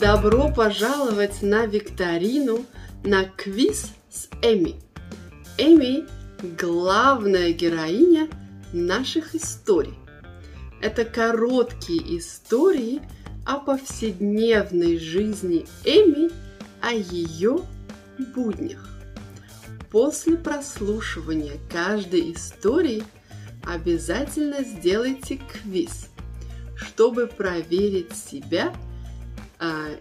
Добро пожаловать на викторину на квиз с Эми. Эми – главная героиня наших историй. Это короткие истории о повседневной жизни Эми, о ее буднях. После прослушивания каждой истории обязательно сделайте квиз, чтобы проверить себя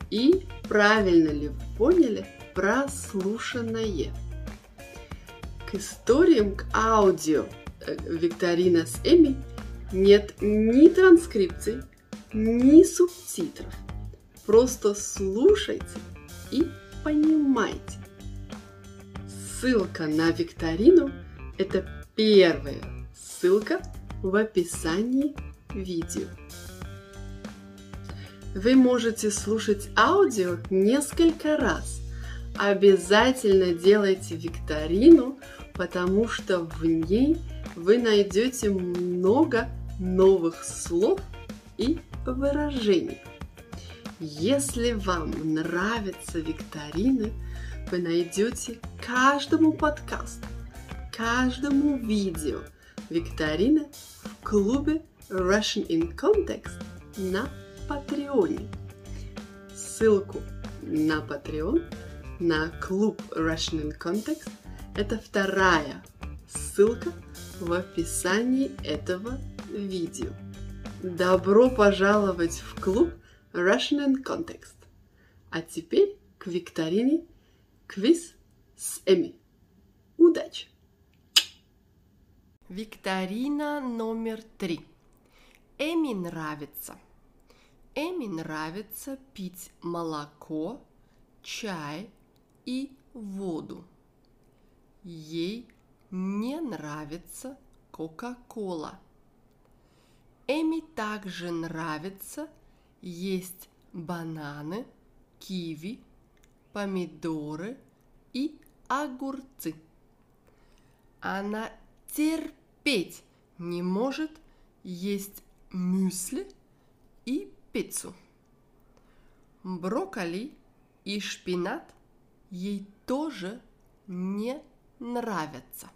и правильно ли вы поняли прослушанное. К историям, к аудио э, викторина с Эми нет ни транскрипций, ни субтитров. Просто слушайте и понимайте. Ссылка на викторину – это первая ссылка в описании видео. Вы можете слушать аудио несколько раз. Обязательно делайте викторину, потому что в ней вы найдете много новых слов и выражений. Если вам нравятся викторины, вы найдете каждому подкасту, каждому видео викторины в клубе Russian in Context на Патреоне. Ссылку на Patreon, на клуб Russian in Context – это вторая ссылка в описании этого видео. Добро пожаловать в клуб Russian in Context. А теперь к викторине квиз с Эми. Удачи! Викторина номер три. Эми нравится – Эми нравится пить молоко, чай и воду. Ей не нравится Кока-Кола. Эми также нравится есть бананы, киви, помидоры и огурцы. Она терпеть не может есть мюсли и пиццу. Брокколи и шпинат ей тоже не нравятся.